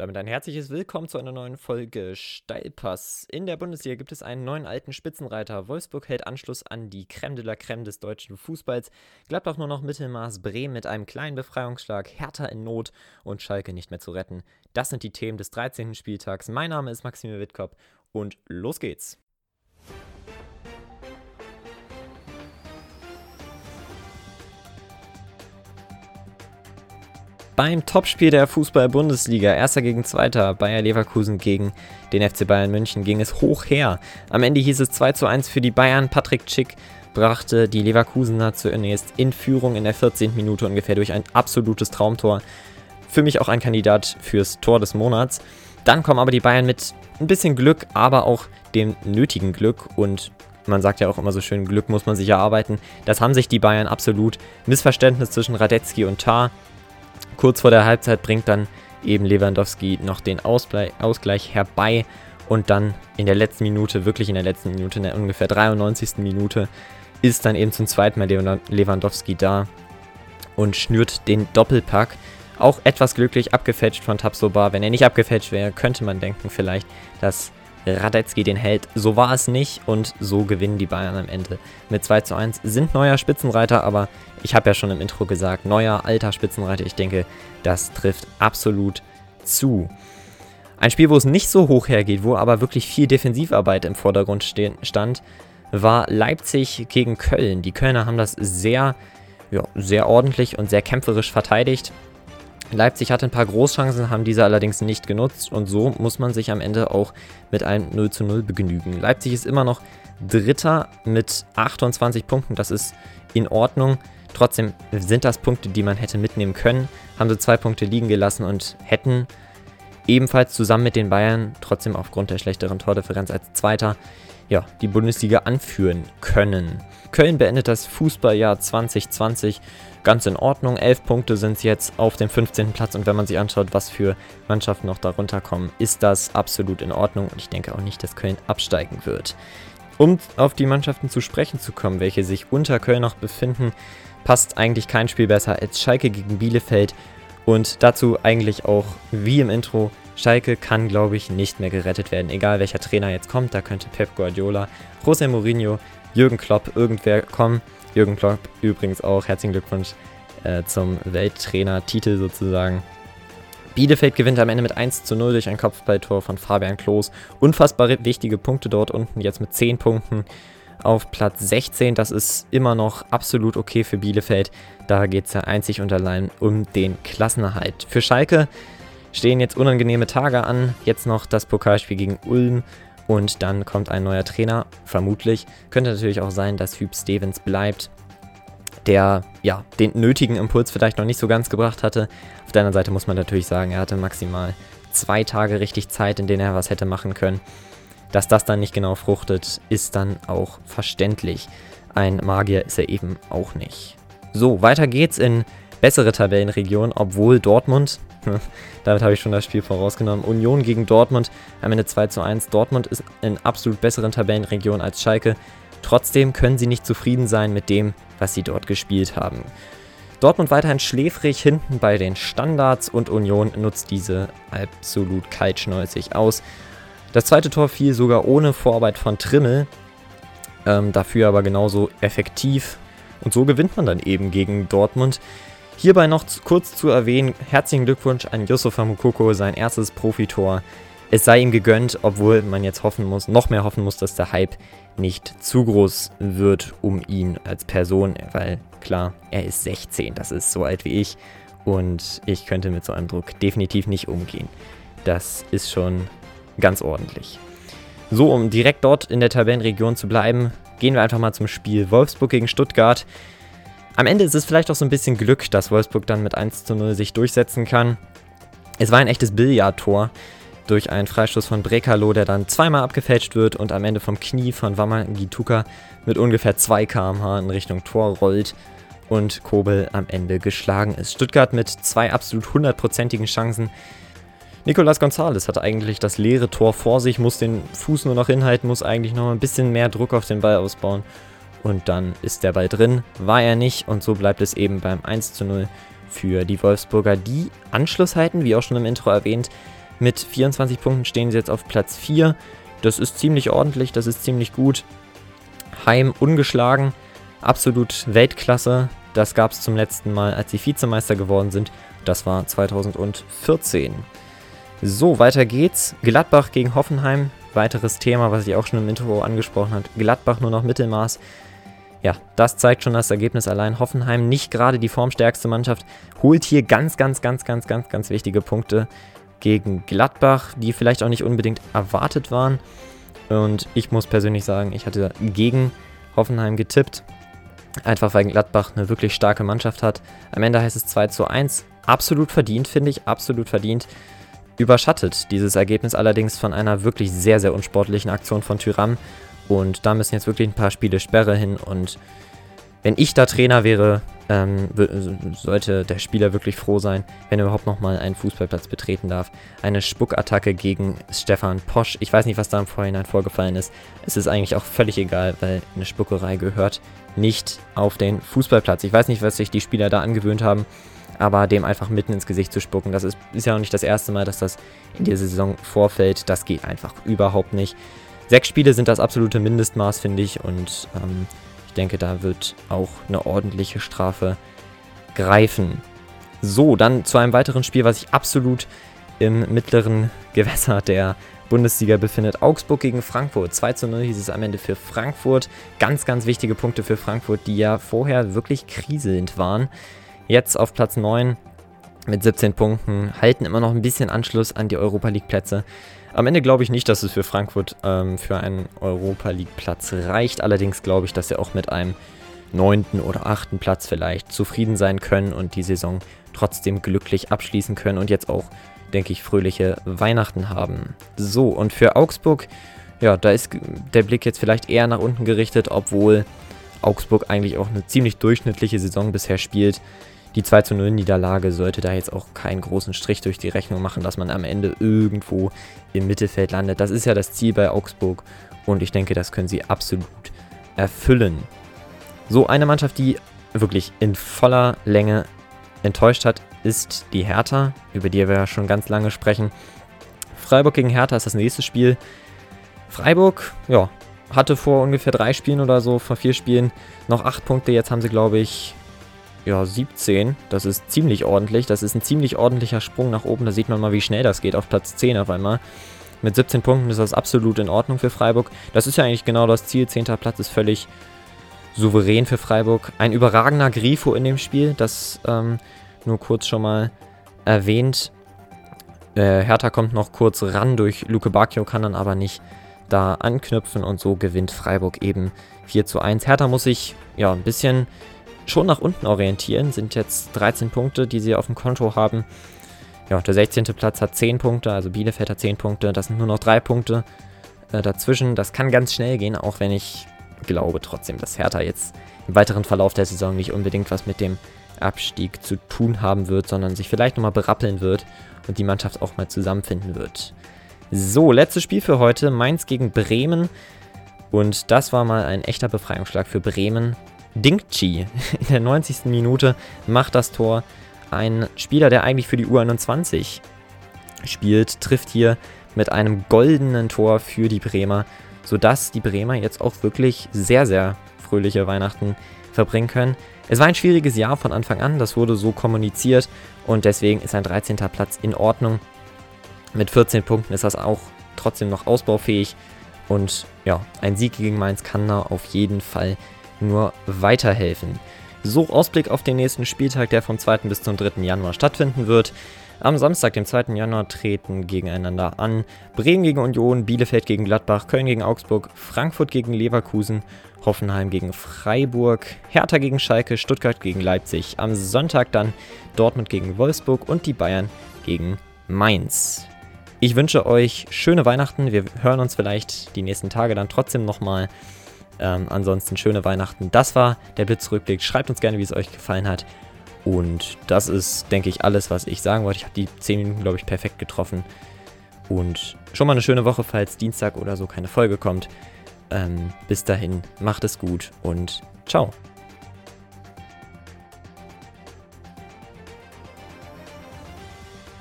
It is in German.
damit ein herzliches Willkommen zu einer neuen Folge Steilpass. In der Bundesliga gibt es einen neuen alten Spitzenreiter. Wolfsburg hält Anschluss an die Crème de la Crème des deutschen Fußballs. Gladbach nur noch Mittelmaß, Bremen mit einem kleinen Befreiungsschlag, Hertha in Not und Schalke nicht mehr zu retten. Das sind die Themen des 13. Spieltags. Mein Name ist Maximil Wittkop und los geht's. Beim Topspiel der Fußball-Bundesliga, erster gegen zweiter, Bayer Leverkusen gegen den FC Bayern München, ging es hoch her. Am Ende hieß es 2 zu 1 für die Bayern. Patrick Schick brachte die Leverkusener zunächst in Führung in der 14. Minute ungefähr durch ein absolutes Traumtor. Für mich auch ein Kandidat fürs Tor des Monats. Dann kommen aber die Bayern mit ein bisschen Glück, aber auch dem nötigen Glück und man sagt ja auch immer so schön, Glück muss man sich erarbeiten. Das haben sich die Bayern absolut. Missverständnis zwischen Radetzky und Tar. Kurz vor der Halbzeit bringt dann eben Lewandowski noch den Ausgleich, Ausgleich herbei und dann in der letzten Minute, wirklich in der letzten Minute, in der ungefähr 93. Minute, ist dann eben zum zweiten Mal Lewandowski da und schnürt den Doppelpack. Auch etwas glücklich abgefälscht von Tabsoba. Wenn er nicht abgefälscht wäre, könnte man denken vielleicht, dass Radetzky den hält. So war es nicht und so gewinnen die Bayern am Ende mit 2 zu 1. Sind neuer Spitzenreiter, aber ich habe ja schon im Intro gesagt, neuer alter Spitzenreiter. Ich denke, das trifft absolut zu. Ein Spiel, wo es nicht so hoch hergeht, wo aber wirklich viel Defensivarbeit im Vordergrund stand, war Leipzig gegen Köln. Die Kölner haben das sehr, ja, sehr ordentlich und sehr kämpferisch verteidigt. Leipzig hatte ein paar Großchancen, haben diese allerdings nicht genutzt und so muss man sich am Ende auch mit einem 0 zu 0 begnügen. Leipzig ist immer noch Dritter mit 28 Punkten, das ist in Ordnung. Trotzdem sind das Punkte, die man hätte mitnehmen können, haben sie zwei Punkte liegen gelassen und hätten ebenfalls zusammen mit den Bayern, trotzdem aufgrund der schlechteren Tordifferenz als Zweiter, ja, die Bundesliga anführen können. Köln beendet das Fußballjahr 2020 ganz in Ordnung. Elf Punkte sind jetzt auf dem 15. Platz und wenn man sich anschaut, was für Mannschaften noch darunter kommen, ist das absolut in Ordnung und ich denke auch nicht, dass Köln absteigen wird. Um auf die Mannschaften zu sprechen zu kommen, welche sich unter Köln noch befinden, passt eigentlich kein Spiel besser als Schalke gegen Bielefeld und dazu eigentlich auch wie im Intro Schalke kann, glaube ich, nicht mehr gerettet werden. Egal welcher Trainer jetzt kommt, da könnte Pep Guardiola, José Mourinho, Jürgen Klopp, irgendwer kommen. Jürgen Klopp übrigens auch. Herzlichen Glückwunsch äh, zum Welttrainer-Titel sozusagen. Bielefeld gewinnt am Ende mit 1 zu 0 durch ein Kopfballtor von Fabian Klos. Unfassbar wichtige Punkte dort unten, jetzt mit 10 Punkten auf Platz 16. Das ist immer noch absolut okay für Bielefeld. Da geht es ja einzig und allein um den Klassenerhalt. Für Schalke stehen jetzt unangenehme Tage an. Jetzt noch das Pokalspiel gegen Ulm und dann kommt ein neuer Trainer, vermutlich. Könnte natürlich auch sein, dass Hüb Stevens bleibt, der ja den nötigen Impuls vielleicht noch nicht so ganz gebracht hatte. Auf der anderen Seite muss man natürlich sagen, er hatte maximal zwei Tage richtig Zeit, in denen er was hätte machen können. Dass das dann nicht genau fruchtet, ist dann auch verständlich. Ein Magier ist er eben auch nicht. So, weiter geht's in bessere Tabellenregionen, obwohl Dortmund, damit habe ich schon das Spiel vorausgenommen, Union gegen Dortmund am Ende 2 zu 1. Dortmund ist in absolut besseren Tabellenregionen als Schalke. Trotzdem können sie nicht zufrieden sein mit dem, was sie dort gespielt haben. Dortmund weiterhin schläfrig hinten bei den Standards und Union nutzt diese absolut kaltschnäuzig aus. Das zweite Tor fiel sogar ohne Vorarbeit von Trimmel, ähm, dafür aber genauso effektiv. Und so gewinnt man dann eben gegen Dortmund. Hierbei noch kurz zu erwähnen, herzlichen Glückwunsch an Yusufa Mukoko, sein erstes Profitor. Es sei ihm gegönnt, obwohl man jetzt hoffen muss, noch mehr hoffen muss, dass der Hype nicht zu groß wird um ihn als Person, weil klar, er ist 16, das ist so alt wie ich und ich könnte mit so einem Druck definitiv nicht umgehen. Das ist schon ganz ordentlich. So, um direkt dort in der Tabellenregion zu bleiben, gehen wir einfach mal zum Spiel Wolfsburg gegen Stuttgart. Am Ende ist es vielleicht auch so ein bisschen Glück, dass Wolfsburg dann mit 1 zu 0 sich durchsetzen kann. Es war ein echtes Billardtor durch einen Freistoß von Brekalo, der dann zweimal abgefälscht wird und am Ende vom Knie von Wamangituka mit ungefähr 2 km/h in Richtung Tor rollt und Kobel am Ende geschlagen ist. Stuttgart mit zwei absolut hundertprozentigen Chancen. Nicolas Gonzalez hat eigentlich das leere Tor vor sich, muss den Fuß nur noch hinhalten, muss eigentlich noch ein bisschen mehr Druck auf den Ball ausbauen und dann ist der Ball drin. War er nicht und so bleibt es eben beim 1 zu 0 für die Wolfsburger, die Anschluss halten, wie auch schon im Intro erwähnt. Mit 24 Punkten stehen sie jetzt auf Platz 4. Das ist ziemlich ordentlich, das ist ziemlich gut. Heim ungeschlagen, absolut Weltklasse. Das gab es zum letzten Mal, als sie Vizemeister geworden sind. Das war 2014. So, weiter geht's. Gladbach gegen Hoffenheim. Weiteres Thema, was ich auch schon im Intro angesprochen habe. Gladbach nur noch Mittelmaß. Ja, das zeigt schon das Ergebnis allein. Hoffenheim nicht gerade die formstärkste Mannschaft, holt hier ganz, ganz, ganz, ganz, ganz, ganz wichtige Punkte gegen Gladbach, die vielleicht auch nicht unbedingt erwartet waren. Und ich muss persönlich sagen, ich hatte gegen Hoffenheim getippt. Einfach weil Gladbach eine wirklich starke Mannschaft hat. Am Ende heißt es 2 zu 1. Absolut verdient, finde ich. Absolut verdient. Überschattet dieses Ergebnis allerdings von einer wirklich sehr, sehr unsportlichen Aktion von Tyram. Und da müssen jetzt wirklich ein paar Spiele Sperre hin. Und wenn ich da Trainer wäre, ähm, sollte der Spieler wirklich froh sein, wenn er überhaupt nochmal einen Fußballplatz betreten darf. Eine Spuckattacke gegen Stefan Posch. Ich weiß nicht, was da im Vorhinein vorgefallen ist. Es ist eigentlich auch völlig egal, weil eine Spuckerei gehört nicht auf den Fußballplatz. Ich weiß nicht, was sich die Spieler da angewöhnt haben, aber dem einfach mitten ins Gesicht zu spucken, das ist, ist ja auch nicht das erste Mal, dass das in dieser Saison vorfällt. Das geht einfach überhaupt nicht. Sechs Spiele sind das absolute Mindestmaß, finde ich, und ähm, ich denke, da wird auch eine ordentliche Strafe greifen. So, dann zu einem weiteren Spiel, was sich absolut im mittleren Gewässer der Bundesliga befindet. Augsburg gegen Frankfurt. 2 zu 0 hieß es am Ende für Frankfurt. Ganz, ganz wichtige Punkte für Frankfurt, die ja vorher wirklich kriselnd waren. Jetzt auf Platz 9 mit 17 Punkten, halten immer noch ein bisschen Anschluss an die Europa League Plätze. Am Ende glaube ich nicht, dass es für Frankfurt ähm, für einen Europa League Platz reicht. Allerdings glaube ich, dass sie auch mit einem neunten oder achten Platz vielleicht zufrieden sein können und die Saison trotzdem glücklich abschließen können und jetzt auch, denke ich, fröhliche Weihnachten haben. So, und für Augsburg, ja, da ist der Blick jetzt vielleicht eher nach unten gerichtet, obwohl Augsburg eigentlich auch eine ziemlich durchschnittliche Saison bisher spielt die 2 zu 0 Niederlage sollte da jetzt auch keinen großen Strich durch die Rechnung machen, dass man am Ende irgendwo im Mittelfeld landet. Das ist ja das Ziel bei Augsburg und ich denke, das können sie absolut erfüllen. So eine Mannschaft, die wirklich in voller Länge enttäuscht hat, ist die Hertha, über die wir ja schon ganz lange sprechen. Freiburg gegen Hertha ist das nächste Spiel. Freiburg, ja, hatte vor ungefähr drei Spielen oder so, vor vier Spielen noch acht Punkte. Jetzt haben sie, glaube ich, ja, 17. Das ist ziemlich ordentlich. Das ist ein ziemlich ordentlicher Sprung nach oben. Da sieht man mal, wie schnell das geht auf Platz 10 auf einmal. Mit 17 Punkten ist das absolut in Ordnung für Freiburg. Das ist ja eigentlich genau das Ziel. 10. Platz ist völlig souverän für Freiburg. Ein überragender Grifo in dem Spiel. Das ähm, nur kurz schon mal erwähnt. Äh, Hertha kommt noch kurz ran durch Luke Bacchio, kann dann aber nicht da anknüpfen und so gewinnt Freiburg eben 4 zu 1. Hertha muss sich ja ein bisschen schon nach unten orientieren. Sind jetzt 13 Punkte, die sie auf dem Konto haben. Ja, der 16. Platz hat 10 Punkte, also Bielefeld hat 10 Punkte. Das sind nur noch 3 Punkte äh, dazwischen. Das kann ganz schnell gehen, auch wenn ich glaube trotzdem, dass Hertha jetzt im weiteren Verlauf der Saison nicht unbedingt was mit dem Abstieg zu tun haben wird, sondern sich vielleicht nochmal berappeln wird und die Mannschaft auch mal zusammenfinden wird. So, letztes Spiel für heute. Mainz gegen Bremen. Und das war mal ein echter Befreiungsschlag für Bremen. Dingchi in der 90. Minute macht das Tor. Ein Spieler, der eigentlich für die U21 spielt, trifft hier mit einem goldenen Tor für die Bremer, sodass die Bremer jetzt auch wirklich sehr, sehr fröhliche Weihnachten verbringen können. Es war ein schwieriges Jahr von Anfang an, das wurde so kommuniziert und deswegen ist ein 13. Platz in Ordnung. Mit 14 Punkten ist das auch trotzdem noch ausbaufähig und ja, ein Sieg gegen Mainz kann da auf jeden Fall nur weiterhelfen. So, Ausblick auf den nächsten Spieltag, der vom 2. bis zum 3. Januar stattfinden wird. Am Samstag, dem 2. Januar, treten gegeneinander an Bremen gegen Union, Bielefeld gegen Gladbach, Köln gegen Augsburg, Frankfurt gegen Leverkusen, Hoffenheim gegen Freiburg, Hertha gegen Schalke, Stuttgart gegen Leipzig. Am Sonntag dann Dortmund gegen Wolfsburg und die Bayern gegen Mainz. Ich wünsche euch schöne Weihnachten. Wir hören uns vielleicht die nächsten Tage dann trotzdem nochmal. Ähm, ansonsten schöne Weihnachten. Das war der Blitzrückblick. Schreibt uns gerne, wie es euch gefallen hat. Und das ist, denke ich, alles, was ich sagen wollte. Ich habe die 10 Minuten, glaube ich, perfekt getroffen. Und schon mal eine schöne Woche, falls Dienstag oder so keine Folge kommt. Ähm, bis dahin, macht es gut und ciao.